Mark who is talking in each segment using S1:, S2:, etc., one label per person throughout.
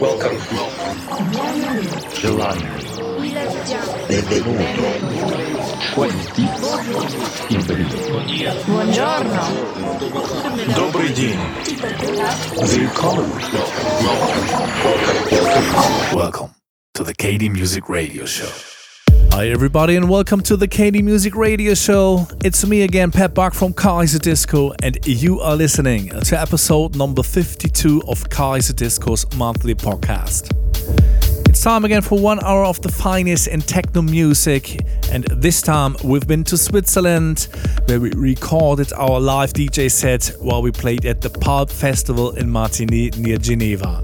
S1: Welcome.
S2: Benvenuto.
S3: Buongiorno.
S4: Добрый день.
S5: Welcome to the KD Music Radio Show. Hi, everybody, and welcome to the KD Music Radio Show. It's me again, Pat Buck from Kaiserdisco, and you are listening to episode number 52 of Kaiserdisco's monthly podcast. It's time again for one hour of the finest in techno music, and this time we've been to Switzerland, where we recorded our live DJ set while we played at the Palp Festival in Martigny near Geneva.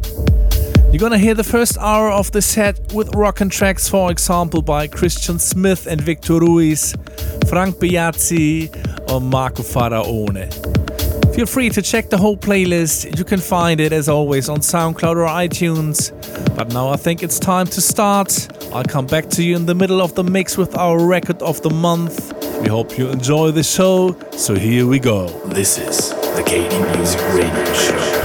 S5: You're gonna hear the first hour of the set with rock and tracks, for example, by Christian Smith and Victor Ruiz, Frank Biazzi, or Marco Faraone. Feel free to check the whole playlist. You can find it as always on SoundCloud or iTunes. But now I think it's time to start. I'll come back to you in the middle of the mix with our record of the month. We hope you enjoy the show, so here we go.
S6: This is the KD Music Radio Show.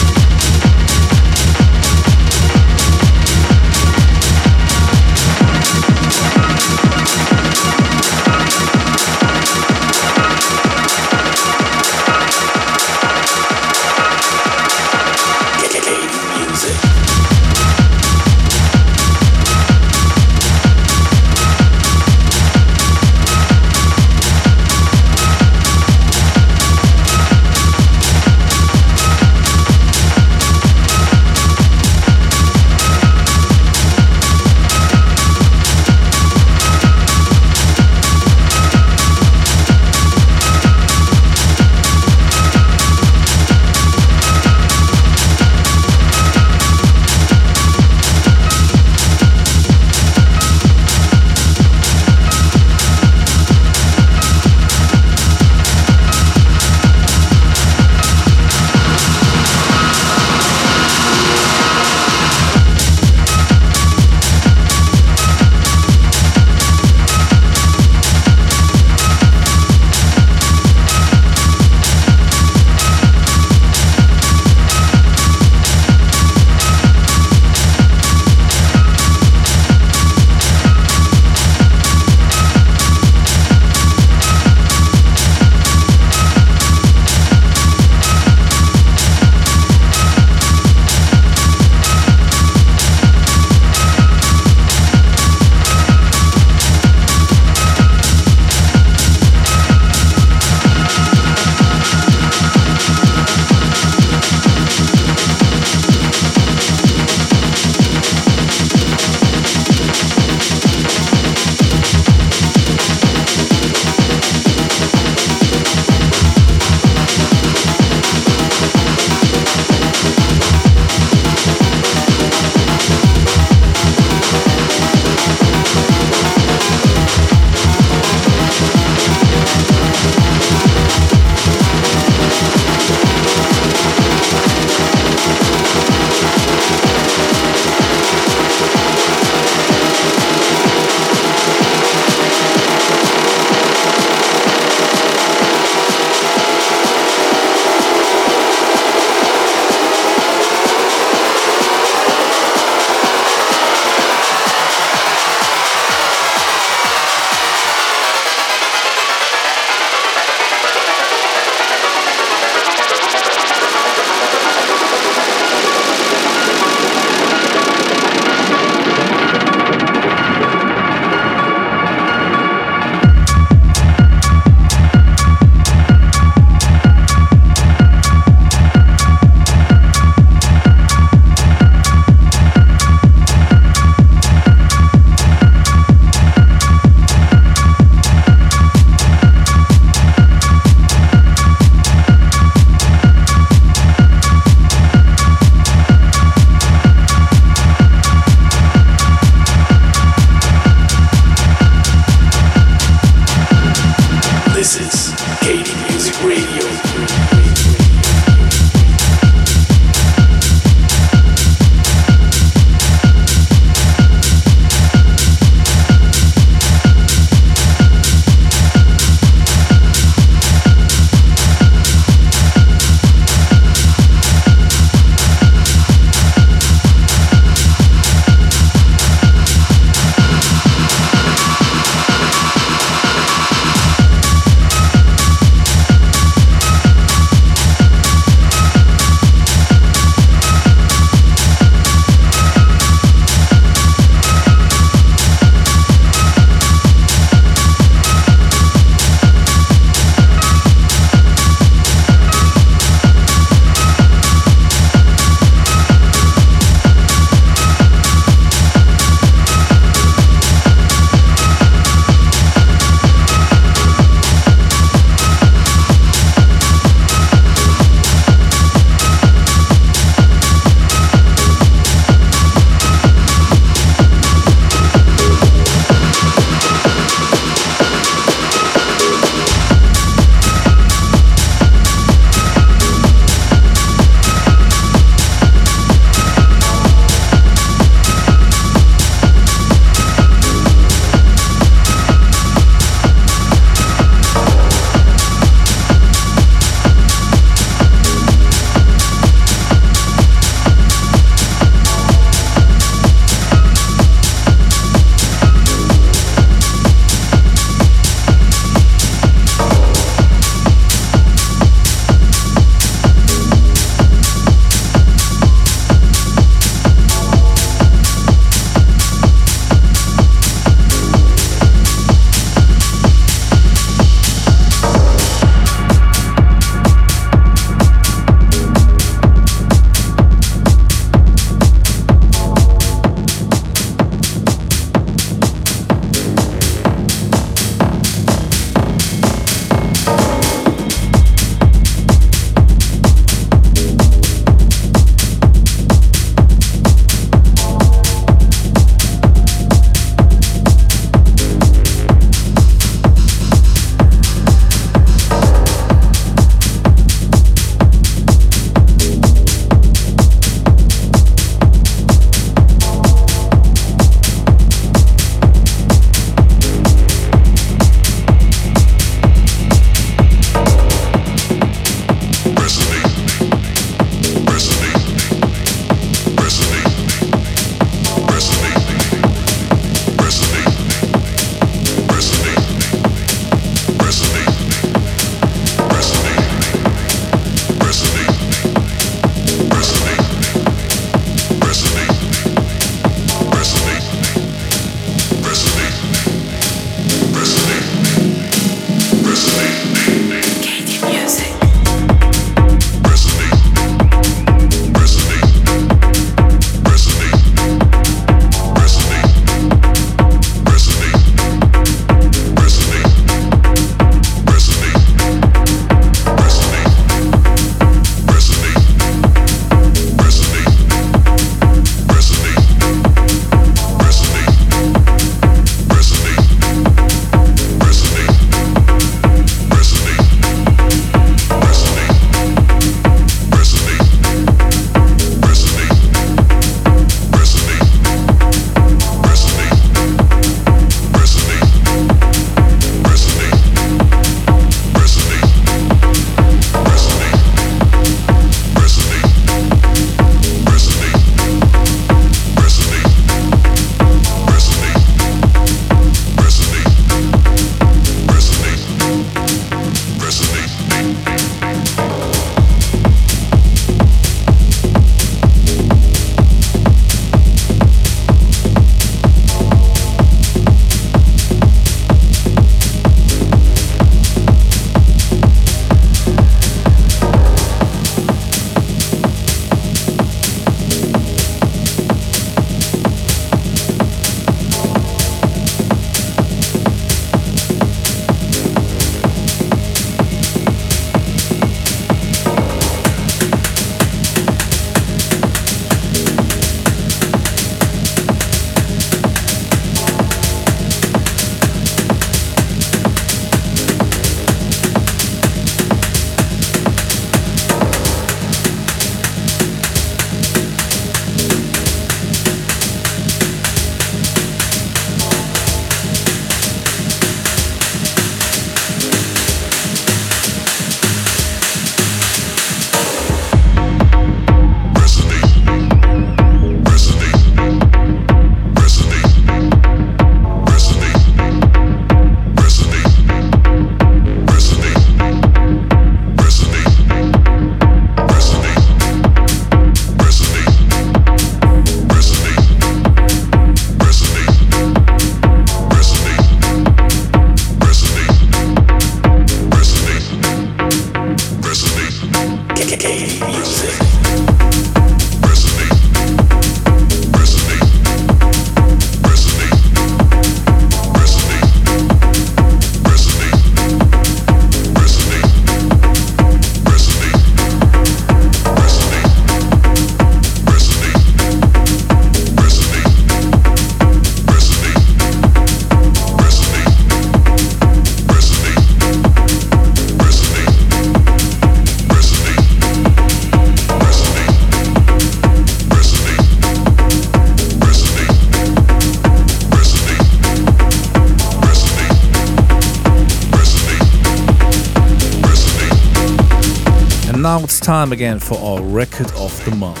S5: Time again for our record of the month.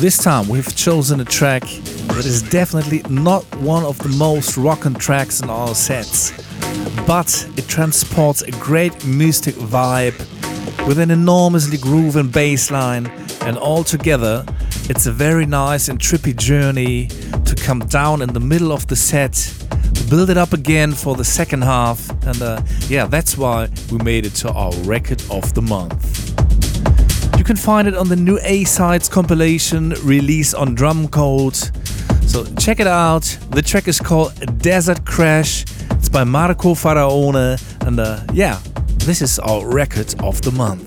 S5: This time we've chosen a track that is definitely not one of the most rockin' tracks in our sets, but it transports a great mystic vibe with an enormously grooving bass line, and altogether it's a very nice and trippy journey to come down in the middle of the set build it up again for the second half. And uh, yeah, that's why we made it to our record of the month. You can find it on the new A Sides compilation release on Drumcode. So check it out. The track is called Desert Crash. It's by Marco Faraone. And uh, yeah, this is our record of the month.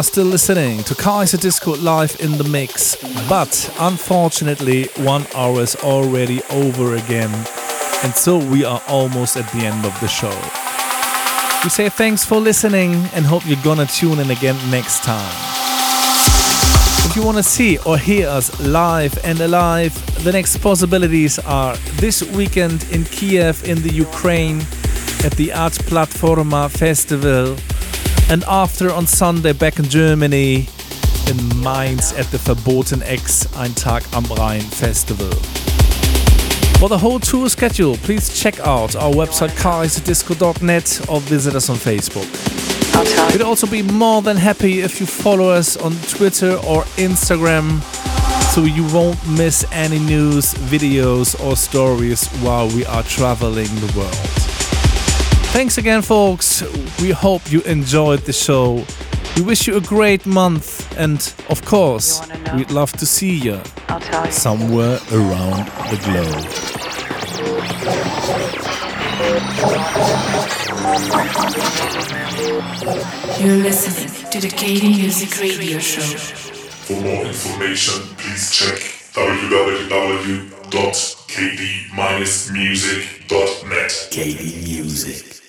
S5: Are still listening to Kaiserdisco live in the mix, but unfortunately, one hour is already over again, and so we are almost at the end of the show. We say thanks for listening and hope you're gonna tune in again next time. If you wanna see or hear us live and alive, the next possibilities are this weekend in Kiev in the Ukraine at the Art Platforma Festival and after on Sunday back in Germany in Mainz at the Verboten X Ein Tag am Rhein Festival. For the whole tour schedule, please check out our website kaiserdisco.net or visit us on Facebook. We'd also be more than happy if you follow us on Twitter or Instagram so you won't miss any news, videos, or stories while we are traveling the world. Thanks again, folks. We hope you enjoyed the show. We wish you a great month, and of course, we'd love to see you somewhere around the globe.
S1: You're listening to the KD Music Radio Show.
S2: For more information, please check www.kd-music.net.
S4: KD Music.